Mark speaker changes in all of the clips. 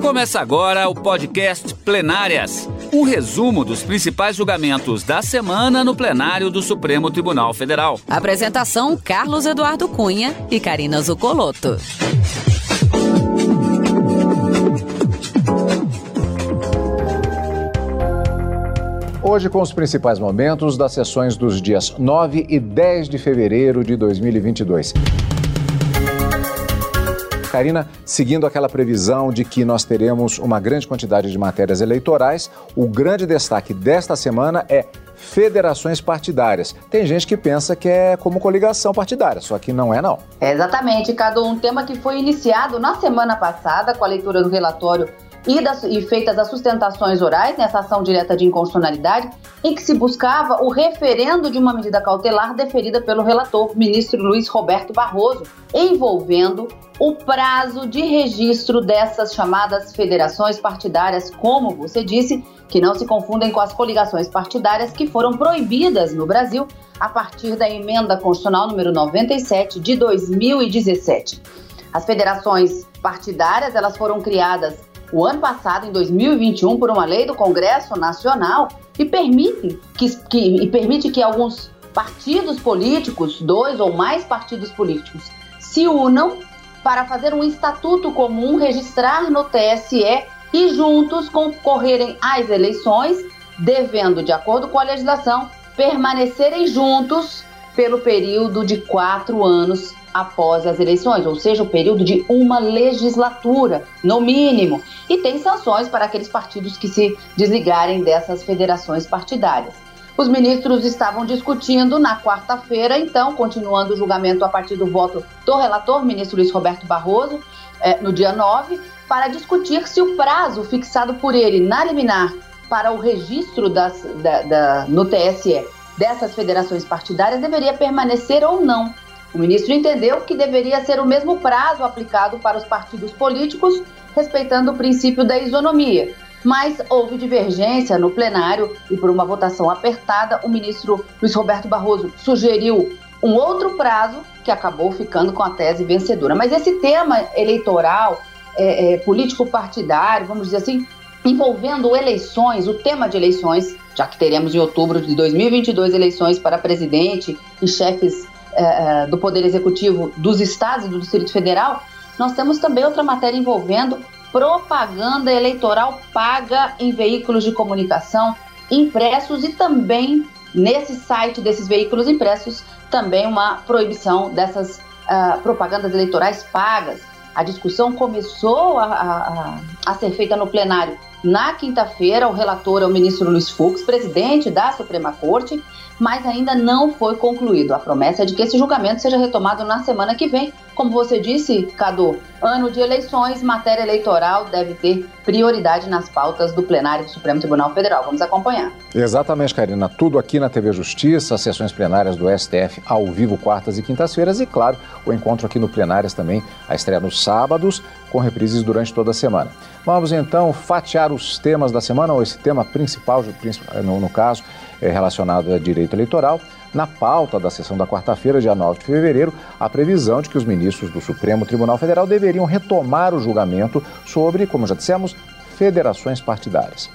Speaker 1: Começa agora o podcast Plenárias um resumo dos principais julgamentos da semana no plenário do Supremo Tribunal Federal.
Speaker 2: Apresentação: Carlos Eduardo Cunha e Karina Zucolotto.
Speaker 3: Hoje com os principais momentos das sessões dos dias 9 e 10 de fevereiro de 2022. Karina, seguindo aquela previsão de que nós teremos uma grande quantidade de matérias eleitorais, o grande destaque desta semana é federações partidárias. Tem gente que pensa que é como coligação partidária, só que não é não.
Speaker 4: É exatamente, Cadu, um tema que foi iniciado na semana passada com a leitura do relatório e, das, e feitas as sustentações orais nessa ação direta de inconstitucionalidade, em que se buscava o referendo de uma medida cautelar deferida pelo relator, ministro Luiz Roberto Barroso, envolvendo o prazo de registro dessas chamadas federações partidárias, como você disse, que não se confundem com as coligações partidárias que foram proibidas no Brasil a partir da emenda constitucional número 97 de 2017. As federações partidárias, elas foram criadas o ano passado, em 2021, por uma lei do Congresso Nacional que permite que, que, permite que alguns partidos políticos, dois ou mais partidos políticos, se unam para fazer um estatuto comum, registrar no TSE e juntos concorrerem às eleições, devendo, de acordo com a legislação, permanecerem juntos pelo período de quatro anos após as eleições, ou seja, o período de uma legislatura, no mínimo. E tem sanções para aqueles partidos que se desligarem dessas federações partidárias. Os ministros estavam discutindo na quarta-feira, então, continuando o julgamento a partir do voto do relator, ministro Luiz Roberto Barroso, eh, no dia 9, para discutir se o prazo fixado por ele na liminar para o registro das, da, da, no TSE dessas federações partidárias deveria permanecer ou não. O ministro entendeu que deveria ser o mesmo prazo aplicado para os partidos políticos, respeitando o princípio da isonomia. Mas houve divergência no plenário e, por uma votação apertada, o ministro Luiz Roberto Barroso sugeriu um outro prazo que acabou ficando com a tese vencedora. Mas esse tema eleitoral, é, é, político-partidário, vamos dizer assim, envolvendo eleições, o tema de eleições, já que teremos em outubro de 2022 eleições para presidente e chefes é, é, do Poder Executivo dos estados e do Distrito Federal, nós temos também outra matéria envolvendo propaganda eleitoral paga em veículos de comunicação impressos e também nesse site desses veículos impressos também uma proibição dessas uh, propagandas eleitorais pagas. A discussão começou a, a, a ser feita no plenário na quinta-feira. O relator é o ministro Luiz Fux, presidente da Suprema Corte, mas ainda não foi concluído. A promessa é de que esse julgamento seja retomado na semana que vem. Como você disse, Cadu, ano de eleições, matéria eleitoral deve ter prioridade nas pautas do plenário do Supremo Tribunal Federal. Vamos acompanhar.
Speaker 3: Exatamente, Karina. Tudo aqui na TV Justiça, as sessões plenárias do STF ao vivo quartas e quintas-feiras e, claro, o encontro aqui no Plenárias também, a estreia nos sábados, com reprises durante toda a semana. Vamos então fatiar os temas da semana, ou esse tema principal, no, caso, relacionado a direito eleitoral. Na pauta da sessão da quarta-feira, dia 9 de fevereiro, a previsão de que os ministros do Supremo Tribunal Federal deveriam retomar o julgamento sobre, como já dissemos, federações partidárias.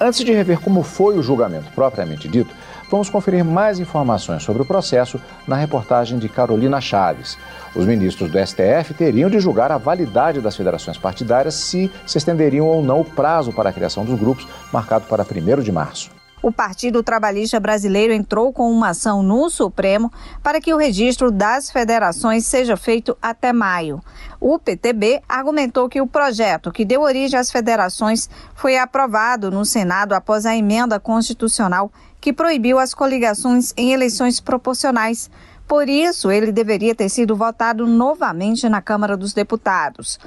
Speaker 3: Antes de rever como foi o julgamento propriamente dito, vamos conferir mais informações sobre o processo na reportagem de Carolina Chaves. Os ministros do STF teriam de julgar a validade das federações partidárias se se estenderiam ou não o prazo para a criação dos grupos, marcado para 1 de março.
Speaker 5: O Partido Trabalhista Brasileiro entrou com uma ação no Supremo para que o registro das federações seja feito até maio. O PTB argumentou que o projeto que deu origem às federações foi aprovado no Senado após a emenda constitucional que proibiu as coligações em eleições proporcionais. Por isso, ele deveria ter sido votado novamente na Câmara dos Deputados.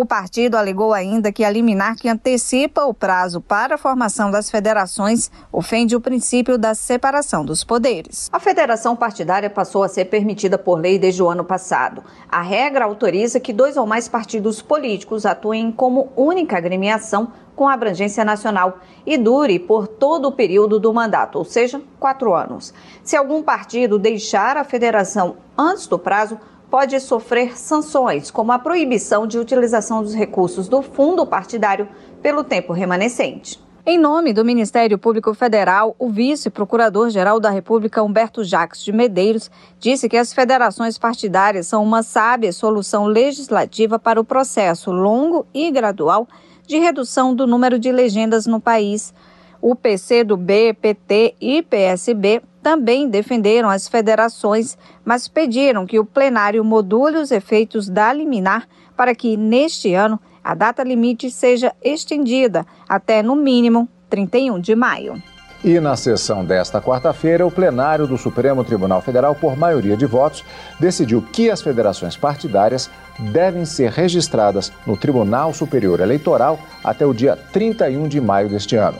Speaker 5: O partido alegou ainda que a liminar que antecipa o prazo para a formação das federações ofende o princípio da separação dos poderes. A federação partidária passou a ser permitida por lei desde o ano passado. A regra autoriza que dois ou mais partidos políticos atuem como única agremiação com abrangência nacional e dure por todo o período do mandato, ou seja, quatro anos. Se algum partido deixar a federação antes do prazo, pode sofrer sanções, como a proibição de utilização dos recursos do fundo partidário pelo tempo remanescente. Em nome do Ministério Público Federal, o vice-procurador-geral da República, Humberto Jacques de Medeiros, disse que as federações partidárias são uma sábia solução legislativa para o processo longo e gradual de redução do número de legendas no país. O PCdoB, PT e PSB também defenderam as federações, mas pediram que o plenário module os efeitos da liminar para que, neste ano, a data limite seja estendida até, no mínimo, 31 de maio.
Speaker 3: E na sessão desta quarta-feira, o plenário do Supremo Tribunal Federal, por maioria de votos, decidiu que as federações partidárias devem ser registradas no Tribunal Superior Eleitoral até o dia 31 de maio deste ano.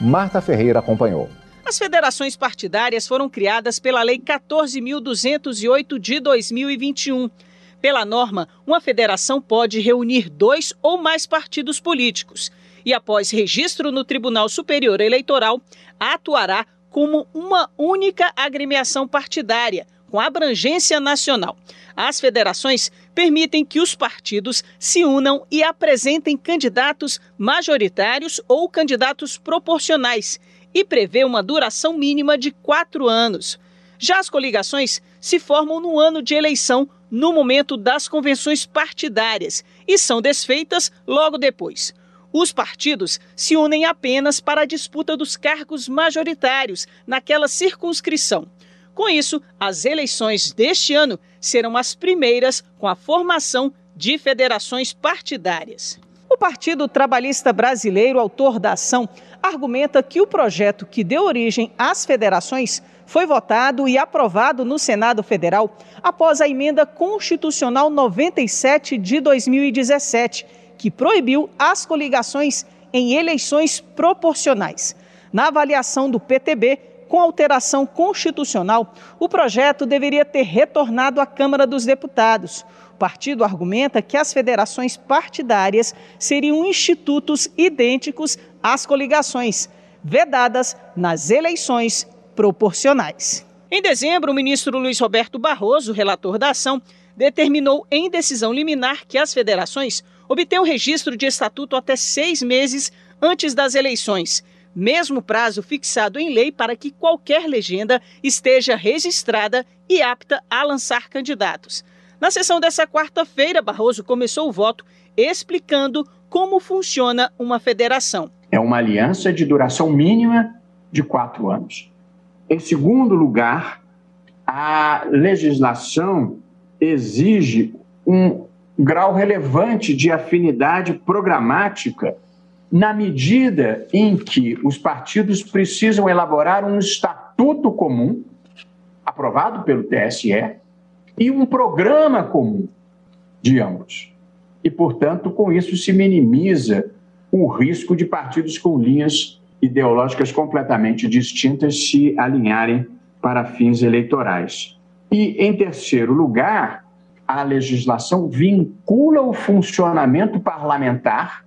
Speaker 3: Marta Ferreira acompanhou.
Speaker 6: As federações partidárias foram criadas pela Lei 14.208 de 2021 pela norma, uma federação pode reunir dois ou mais partidos políticos e, após registro no Tribunal Superior Eleitoral, atuará como uma única agremiação partidária, com abrangência nacional. As federações permitem que os partidos se unam e apresentem candidatos majoritários ou candidatos proporcionais e prevê uma duração mínima de quatro anos. Já as coligações se formam no ano de eleição no momento das convenções partidárias e são desfeitas logo depois. Os partidos se unem apenas para a disputa dos cargos majoritários naquela circunscrição. Com isso, as eleições deste ano serão as primeiras com a formação de federações partidárias. O Partido Trabalhista Brasileiro, autor da ação, argumenta que o projeto que deu origem às federações foi votado e aprovado no Senado Federal após a emenda constitucional 97 de 2017, que proibiu as coligações em eleições proporcionais. Na avaliação do PTB, com alteração constitucional, o projeto deveria ter retornado à Câmara dos Deputados. O partido argumenta que as federações partidárias seriam institutos idênticos às coligações, vedadas nas eleições proporcionais. Em dezembro, o ministro Luiz Roberto Barroso, relator da ação, determinou em decisão liminar que as federações obtenham registro de estatuto até seis meses antes das eleições, mesmo prazo fixado em lei para que qualquer legenda esteja registrada e apta a lançar candidatos. Na sessão dessa quarta-feira, Barroso começou o voto explicando como funciona uma federação.
Speaker 7: É uma aliança de duração mínima de quatro anos. Em segundo lugar, a legislação exige um grau relevante de afinidade programática na medida em que os partidos precisam elaborar um estatuto comum aprovado pelo TSE e um programa comum de ambos. E, portanto, com isso se minimiza o risco de partidos com linhas ideológicas completamente distintas se alinharem para fins eleitorais. E, em terceiro lugar, a legislação vincula o funcionamento parlamentar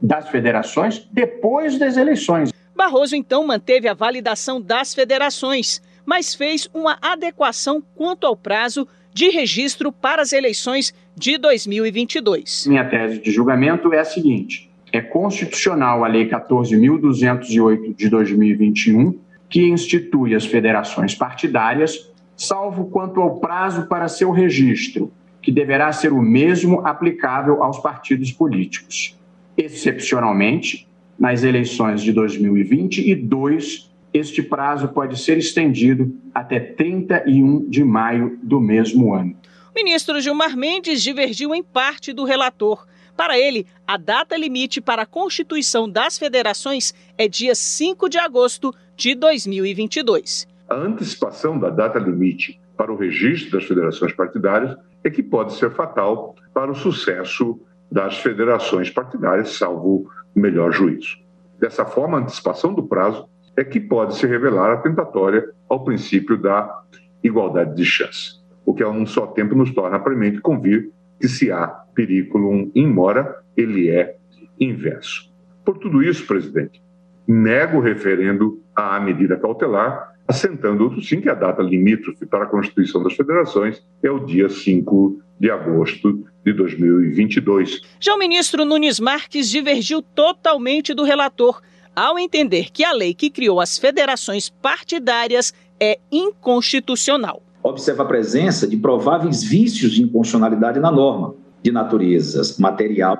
Speaker 7: das federações depois das eleições.
Speaker 6: Barroso então manteve a validação das federações, mas fez uma adequação quanto ao prazo de registro para as eleições de 2022.
Speaker 7: Minha tese de julgamento é a seguinte: é constitucional a Lei 14.208 de 2021, que institui as federações partidárias, salvo quanto ao prazo para seu registro, que deverá ser o mesmo aplicável aos partidos políticos. Excepcionalmente, nas eleições de 2022, este prazo pode ser estendido até 31 de maio do mesmo ano.
Speaker 6: O ministro Gilmar Mendes divergiu em parte do relator para ele, a data limite para a constituição das federações é dia 5 de agosto de 2022.
Speaker 8: A antecipação da data limite para o registro das federações partidárias é que pode ser fatal para o sucesso das federações partidárias, salvo o melhor juízo. Dessa forma, a antecipação do prazo é que pode se revelar atentatória ao princípio da igualdade de chance, o que a um só tempo nos torna premente convir que se há periculum in mora, ele é inverso. Por tudo isso, presidente, nego referendo à medida cautelar assentando outro sim que a data limítrofe para a constituição das federações é o dia 5 de agosto de 2022.
Speaker 6: Já o ministro Nunes Marques divergiu totalmente do relator ao entender que a lei que criou as federações partidárias é inconstitucional.
Speaker 9: Observa a presença de prováveis vícios de inconstitucionalidade na norma, de naturezas material.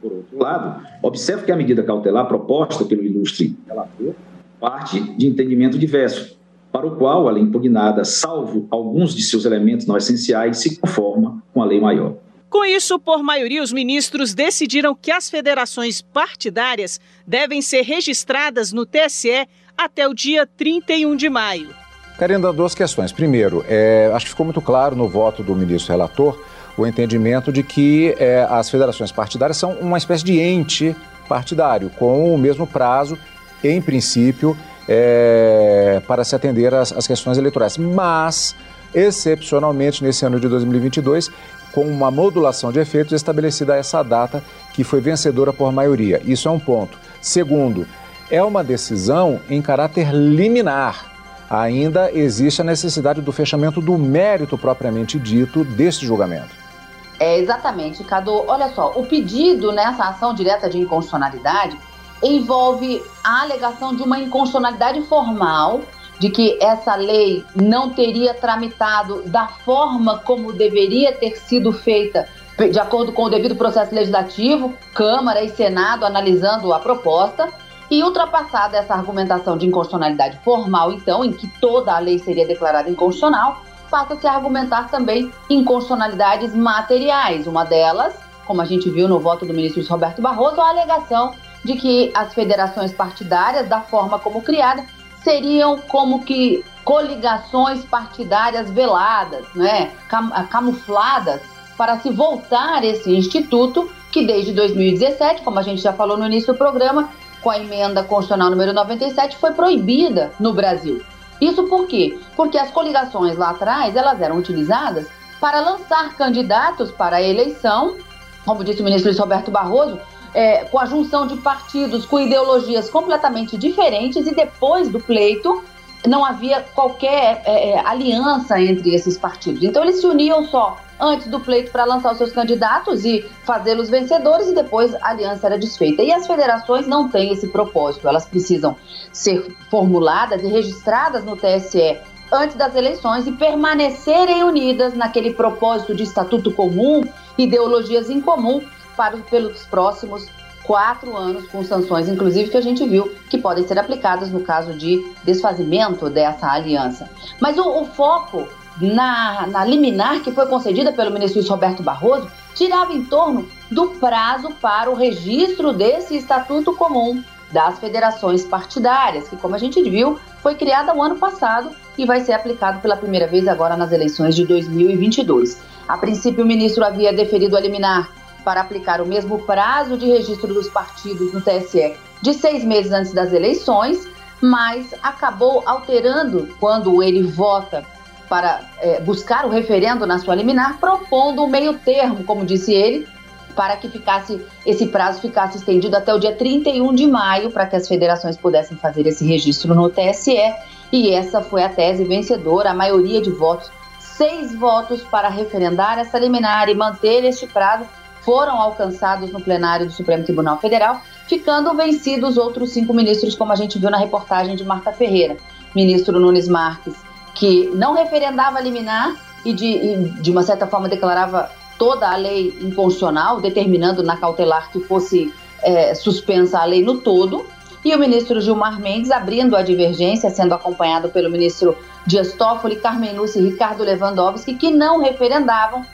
Speaker 9: Por outro lado, observa que a medida cautelar proposta pelo ilustre relator parte de entendimento diverso, para o qual a lei impugnada, salvo alguns de seus elementos não essenciais, se conforma com a lei maior.
Speaker 6: Com isso, por maioria, os ministros decidiram que as federações partidárias devem ser registradas no TSE até o dia 31 de maio.
Speaker 3: Karina, duas questões. Primeiro, é, acho que ficou muito claro no voto do ministro relator o entendimento de que é, as federações partidárias são uma espécie de ente partidário, com o mesmo prazo, em princípio, é, para se atender às, às questões eleitorais. Mas, excepcionalmente, nesse ano de 2022, com uma modulação de efeitos estabelecida essa data que foi vencedora por maioria. Isso é um ponto. Segundo, é uma decisão em caráter liminar. Ainda existe a necessidade do fechamento do mérito propriamente dito deste julgamento.
Speaker 4: É, exatamente, Cadu. Olha só, o pedido nessa ação direta de inconstitucionalidade envolve a alegação de uma inconstitucionalidade formal, de que essa lei não teria tramitado da forma como deveria ter sido feita, de acordo com o devido processo legislativo, Câmara e Senado analisando a proposta. E ultrapassada essa argumentação de inconstitucionalidade formal, então, em que toda a lei seria declarada inconstitucional, passa-se a argumentar também inconstitucionalidades materiais. Uma delas, como a gente viu no voto do ministro Roberto Barroso, a alegação de que as federações partidárias, da forma como criadas, seriam como que coligações partidárias veladas, né, camufladas, para se voltar esse instituto que desde 2017, como a gente já falou no início do programa, com a emenda constitucional número 97, foi proibida no Brasil. Isso por quê? Porque as coligações lá atrás, elas eram utilizadas para lançar candidatos para a eleição, como disse o ministro Luiz Roberto Barroso, é, com a junção de partidos com ideologias completamente diferentes e depois do pleito não havia qualquer é, é, aliança entre esses partidos. Então eles se uniam só antes do pleito para lançar os seus candidatos e fazê-los vencedores e depois a aliança era desfeita. E as federações não têm esse propósito, elas precisam ser formuladas e registradas no TSE antes das eleições e permanecerem unidas naquele propósito de estatuto comum, ideologias em comum para, pelos próximos quatro anos, com sanções, inclusive, que a gente viu que podem ser aplicadas no caso de desfazimento dessa aliança. Mas o, o foco na, na liminar que foi concedida pelo ministro Roberto Barroso girava em torno do prazo para o registro desse estatuto comum das federações partidárias, que, como a gente viu, foi criada o ano passado e vai ser aplicado pela primeira vez agora nas eleições de 2022. A princípio, o ministro havia deferido a liminar para aplicar o mesmo prazo de registro dos partidos no TSE de seis meses antes das eleições, mas acabou alterando quando ele vota para é, buscar o referendo na sua liminar, propondo o meio termo, como disse ele, para que ficasse esse prazo ficasse estendido até o dia 31 de maio, para que as federações pudessem fazer esse registro no TSE. E essa foi a tese vencedora, a maioria de votos, seis votos para referendar essa liminar e manter este prazo foram alcançados no plenário do Supremo Tribunal Federal, ficando vencidos outros cinco ministros, como a gente viu na reportagem de Marta Ferreira. Ministro Nunes Marques, que não referendava liminar e de, e de uma certa forma declarava toda a lei inconstitucional, determinando na cautelar que fosse é, suspensa a lei no todo, e o ministro Gilmar Mendes abrindo a divergência, sendo acompanhado pelo ministro Dias Toffoli, Carmen Lúcia e Ricardo Lewandowski, que não referendavam,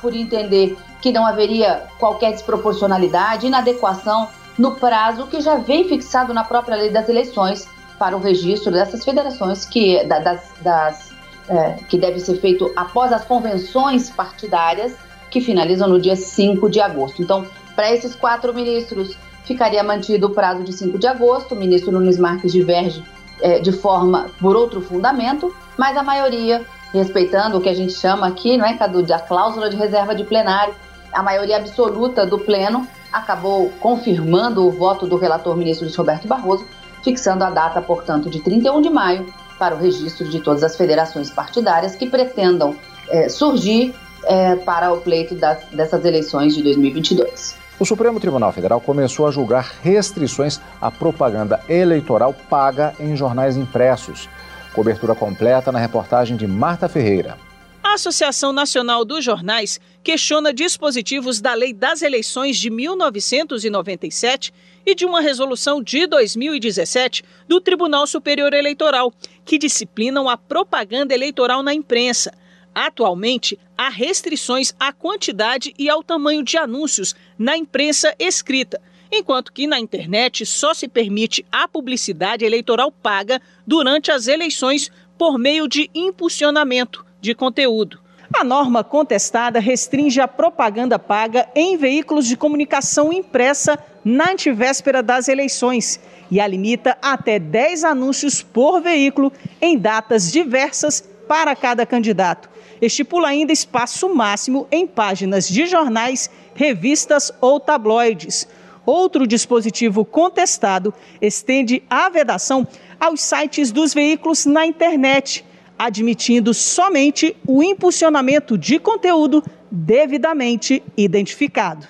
Speaker 4: por entender que não haveria qualquer desproporcionalidade, inadequação no prazo que já vem fixado na própria lei das eleições para o registro dessas federações que, das, das é, que deve ser feito após as convenções partidárias que finalizam no dia 5 de agosto. Então, para esses quatro ministros, ficaria mantido o prazo de 5 de agosto. O ministro Nunes Marques diverge é, de forma por outro fundamento, mas a maioria, respeitando o que a gente chama aqui, não é, Cadu, da cláusula de reserva de plenário, a maioria absoluta do Pleno acabou confirmando o voto do relator ministro Luiz Roberto Barroso, fixando a data, portanto, de 31 de maio para o registro de todas as federações partidárias que pretendam é, surgir é, para o pleito das, dessas eleições de 2022.
Speaker 3: O Supremo Tribunal Federal começou a julgar restrições à propaganda eleitoral paga em jornais impressos. Cobertura completa na reportagem de Marta Ferreira.
Speaker 6: A Associação Nacional dos Jornais questiona dispositivos da Lei das Eleições de 1997 e de uma resolução de 2017 do Tribunal Superior Eleitoral, que disciplinam a propaganda eleitoral na imprensa. Atualmente, há restrições à quantidade e ao tamanho de anúncios na imprensa escrita, enquanto que na internet só se permite a publicidade eleitoral paga durante as eleições por meio de impulsionamento de conteúdo. A norma contestada restringe a propaganda paga em veículos de comunicação impressa na antivéspera das eleições e a limita até 10 anúncios por veículo em datas diversas para cada candidato estipula ainda espaço máximo em páginas de jornais, revistas ou tabloides. Outro dispositivo contestado estende a vedação aos sites dos veículos na internet, admitindo somente o impulsionamento de conteúdo devidamente identificado.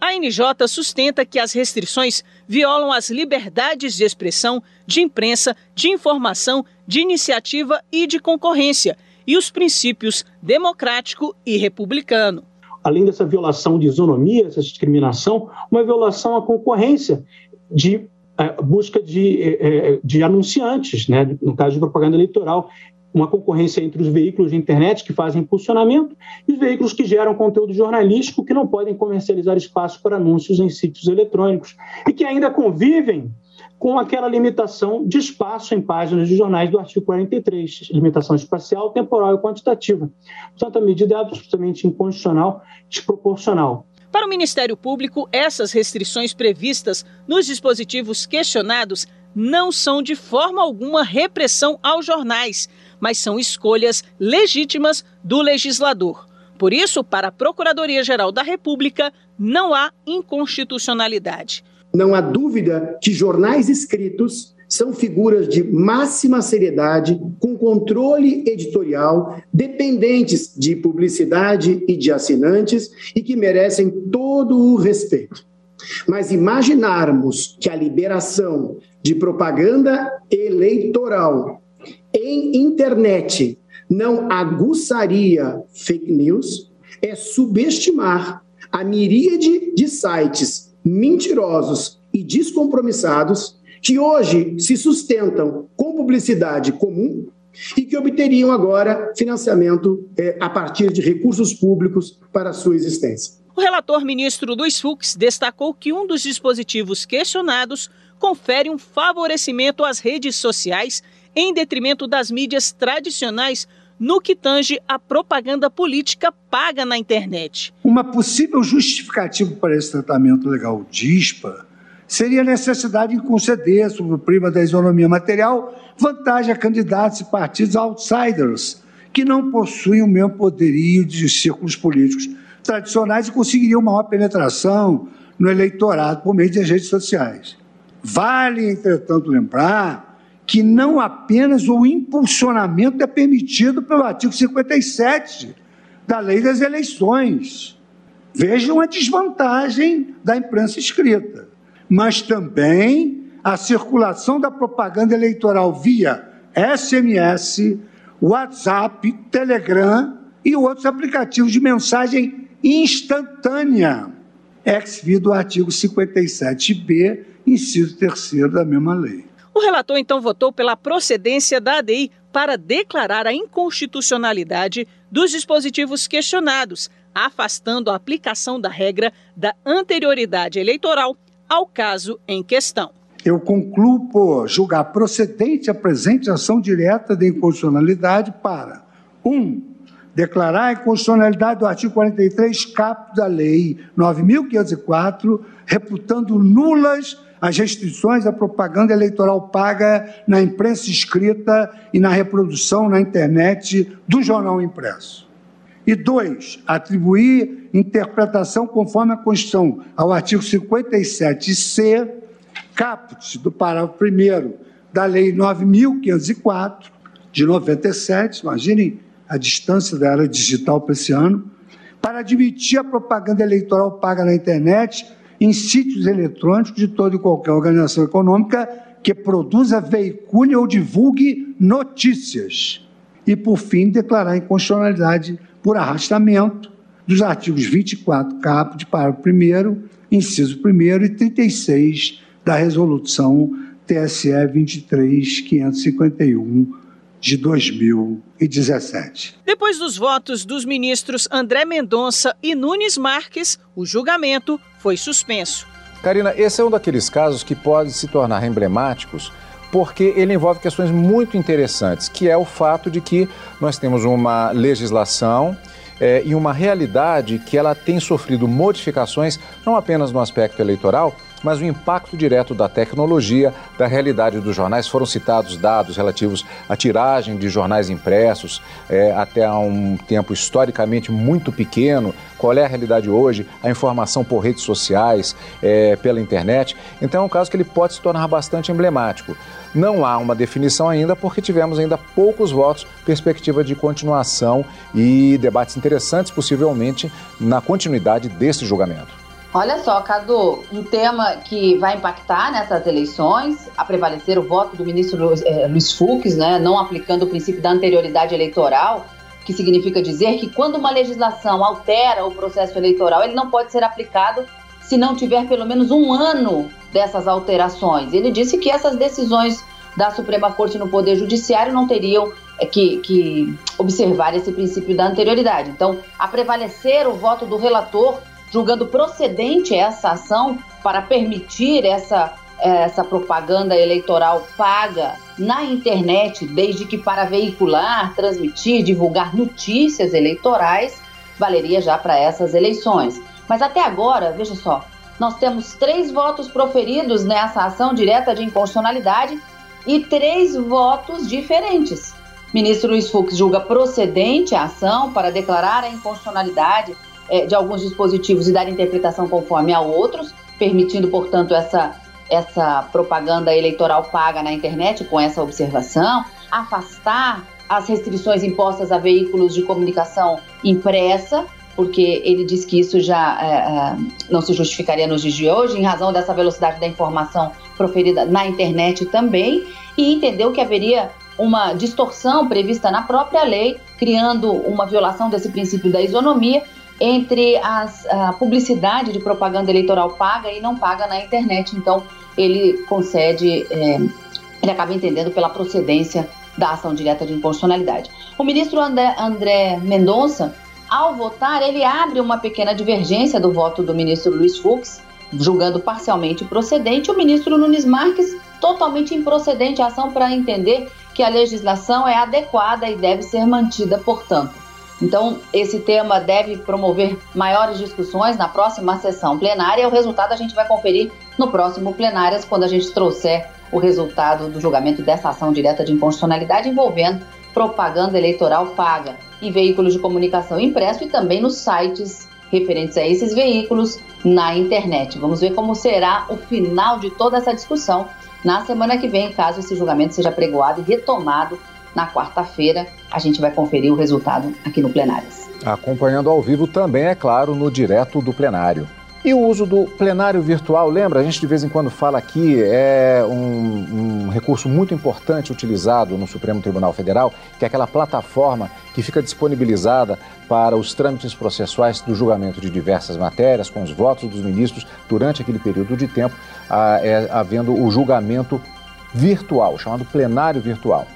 Speaker 6: A NJ sustenta que as restrições violam as liberdades de expressão, de imprensa, de informação, de iniciativa e de concorrência e os princípios democrático e republicano.
Speaker 10: Além dessa violação de isonomia, essa discriminação, uma violação à concorrência de é, busca de, é, de anunciantes, né, no caso de propaganda eleitoral, uma concorrência entre os veículos de internet que fazem impulsionamento e os veículos que geram conteúdo jornalístico que não podem comercializar espaço para anúncios em sítios eletrônicos e que ainda convivem com aquela limitação de espaço em páginas de jornais do artigo 43, limitação espacial, temporal e quantitativa. Portanto, a medida é absolutamente inconstitucional, desproporcional.
Speaker 6: Para o Ministério Público, essas restrições previstas nos dispositivos questionados não são de forma alguma repressão aos jornais, mas são escolhas legítimas do legislador. Por isso, para a Procuradoria-Geral da República, não há inconstitucionalidade.
Speaker 11: Não há dúvida que jornais escritos são figuras de máxima seriedade, com controle editorial, dependentes de publicidade e de assinantes e que merecem todo o respeito. Mas imaginarmos que a liberação de propaganda eleitoral em internet não aguçaria fake news é subestimar a miríade de sites mentirosos e descompromissados que hoje se sustentam com publicidade comum e que obteriam agora financiamento é, a partir de recursos públicos para sua existência.
Speaker 6: O relator ministro Luiz Fux destacou que um dos dispositivos questionados confere um favorecimento às redes sociais em detrimento das mídias tradicionais no que tange a propaganda política paga na internet.
Speaker 12: Uma possível justificativa para esse tratamento legal DISPA seria a necessidade de conceder, sob o prima da isonomia material, vantagem a candidatos e partidos outsiders, que não possuem o mesmo poderio de círculos políticos tradicionais e conseguiriam maior penetração no eleitorado por meio das redes sociais. Vale, entretanto, lembrar que não apenas o impulsionamento é permitido pelo artigo 57 da Lei das Eleições. Vejam a desvantagem da imprensa escrita, mas também a circulação da propaganda eleitoral via SMS, WhatsApp, Telegram e outros aplicativos de mensagem instantânea, ex do artigo 57b, inciso 3 da mesma lei.
Speaker 6: O relator então votou pela procedência da ADI para declarar a inconstitucionalidade dos dispositivos questionados, afastando a aplicação da regra da anterioridade eleitoral ao caso em questão.
Speaker 12: Eu concluo por julgar procedente a presente ação direta de inconstitucionalidade para 1. Um, declarar a inconstitucionalidade do artigo 43, caput da Lei 9.504, reputando nulas as restrições à propaganda eleitoral paga na imprensa escrita e na reprodução na internet do jornal impresso. E dois, atribuir interpretação conforme a Constituição ao artigo 57c, caput do parágrafo 1 da Lei 9.504, de 97, imaginem a distância da era digital para esse ano, para admitir a propaganda eleitoral paga na internet em sítios eletrônicos de toda e qualquer organização econômica que produza, veicule ou divulgue notícias. E, por fim, declarar inconstitucionalidade por arrastamento dos artigos 24, caput, parágrafo 1, inciso 1 e 36 da resolução TSE 23551 de 2017.
Speaker 6: Depois dos votos dos ministros André Mendonça e Nunes Marques, o julgamento foi suspenso.
Speaker 3: Karina, esse é um daqueles casos que pode se tornar emblemáticos porque ele envolve questões muito interessantes, que é o fato de que nós temos uma legislação é, e uma realidade que ela tem sofrido modificações, não apenas no aspecto eleitoral, mas o impacto direto da tecnologia, da realidade dos jornais. Foram citados dados relativos à tiragem de jornais impressos é, até um tempo historicamente muito pequeno. Qual é a realidade hoje? A informação por redes sociais, é, pela internet. Então é um caso que ele pode se tornar bastante emblemático. Não há uma definição ainda, porque tivemos ainda poucos votos, perspectiva de continuação e debates interessantes, possivelmente, na continuidade desse julgamento.
Speaker 4: Olha só, Cadu, um tema que vai impactar nessas eleições, a prevalecer o voto do ministro Luiz, eh, Luiz Fux, né, não aplicando o princípio da anterioridade eleitoral, que significa dizer que quando uma legislação altera o processo eleitoral, ele não pode ser aplicado se não tiver pelo menos um ano dessas alterações. Ele disse que essas decisões da Suprema Corte no Poder Judiciário não teriam eh, que, que observar esse princípio da anterioridade. Então, a prevalecer o voto do relator julgando procedente essa ação para permitir essa, essa propaganda eleitoral paga na internet, desde que para veicular, transmitir, divulgar notícias eleitorais, valeria já para essas eleições. Mas até agora, veja só, nós temos três votos proferidos nessa ação direta de inconstitucionalidade e três votos diferentes. Ministro Luiz Fux julga procedente a ação para declarar a inconstitucionalidade é, de alguns dispositivos e dar interpretação conforme a outros, permitindo, portanto, essa, essa propaganda eleitoral paga na internet com essa observação, afastar as restrições impostas a veículos de comunicação impressa, porque ele diz que isso já é, é, não se justificaria nos dias de hoje, em razão dessa velocidade da informação proferida na internet também, e entendeu que haveria uma distorção prevista na própria lei, criando uma violação desse princípio da isonomia entre as, a publicidade de propaganda eleitoral paga e não paga na internet. Então, ele concede, é, ele acaba entendendo pela procedência da ação direta de inconstitucionalidade. O ministro André, André Mendonça, ao votar, ele abre uma pequena divergência do voto do ministro Luiz Fux, julgando parcialmente procedente, o ministro Nunes Marques totalmente improcedente a ação para entender que a legislação é adequada e deve ser mantida, portanto. Então, esse tema deve promover maiores discussões na próxima sessão plenária. O resultado a gente vai conferir no próximo plenárias, quando a gente trouxer o resultado do julgamento dessa ação direta de inconstitucionalidade envolvendo propaganda eleitoral paga em veículos de comunicação impresso e também nos sites referentes a esses veículos na internet. Vamos ver como será o final de toda essa discussão na semana que vem, caso esse julgamento seja pregoado e retomado na quarta-feira. A gente vai conferir o resultado aqui no Plenárias.
Speaker 3: Acompanhando ao vivo também, é claro, no direto do plenário. E o uso do plenário virtual, lembra? A gente de vez em quando fala aqui, é um, um, recurso muito importante utilizado no Supremo Tribunal Federal, que é aquela plataforma que fica disponibilizada para os trâmites processuais do julgamento de diversas matérias, com os votos dos ministros durante aquele período de tempo, ah, é, havendo o julgamento virtual, chamado plenário virtual.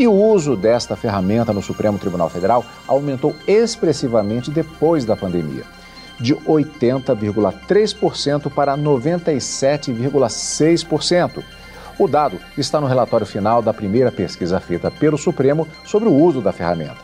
Speaker 3: E o uso desta ferramenta no Supremo Tribunal Federal aumentou expressivamente depois da pandemia, de 80,3% para 97,6%. O dado está no relatório final da primeira pesquisa feita pelo Supremo sobre o uso da ferramenta.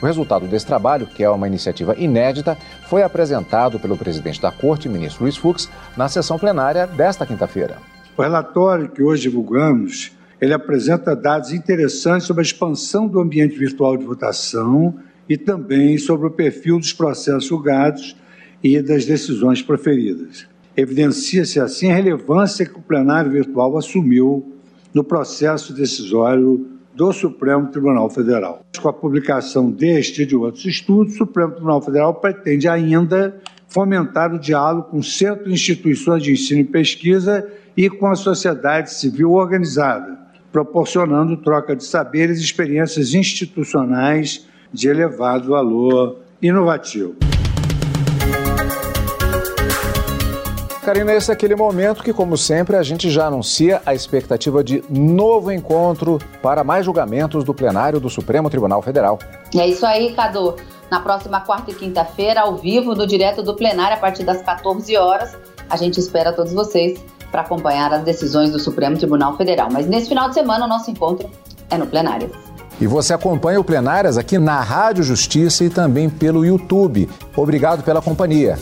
Speaker 3: O resultado desse trabalho, que é uma iniciativa inédita, foi apresentado pelo presidente da Corte, ministro Luiz Fux, na sessão plenária desta quinta-feira.
Speaker 12: O relatório que hoje divulgamos ele apresenta dados interessantes sobre a expansão do ambiente virtual de votação e também sobre o perfil dos processos julgados e das decisões proferidas. Evidencia-se assim a relevância que o plenário virtual assumiu no processo decisório do Supremo Tribunal Federal. Com a publicação deste e de outros estudos, o Supremo Tribunal Federal pretende ainda fomentar o diálogo com centros e instituições de ensino e pesquisa e com a sociedade civil organizada, proporcionando troca de saberes e experiências institucionais de elevado valor inovativo.
Speaker 3: Karina, esse é aquele momento que, como sempre, a gente já anuncia a expectativa de novo encontro para mais julgamentos do plenário do Supremo Tribunal Federal.
Speaker 4: É isso aí, Cadu. Na próxima quarta e quinta-feira, ao vivo, no direto do plenário, a partir das 14 horas, a gente espera todos vocês para acompanhar as decisões do Supremo Tribunal Federal. Mas nesse final de semana, o nosso encontro é no plenário.
Speaker 3: E você acompanha o Plenárias aqui na Rádio Justiça e também pelo YouTube. Obrigado pela companhia.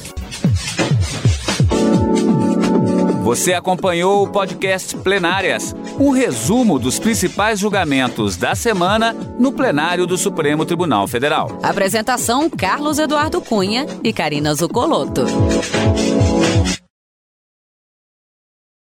Speaker 1: Você acompanhou o podcast Plenárias, um resumo dos principais julgamentos da semana no plenário do Supremo Tribunal Federal.
Speaker 2: Apresentação: Carlos Eduardo Cunha e Karina Zucolotto.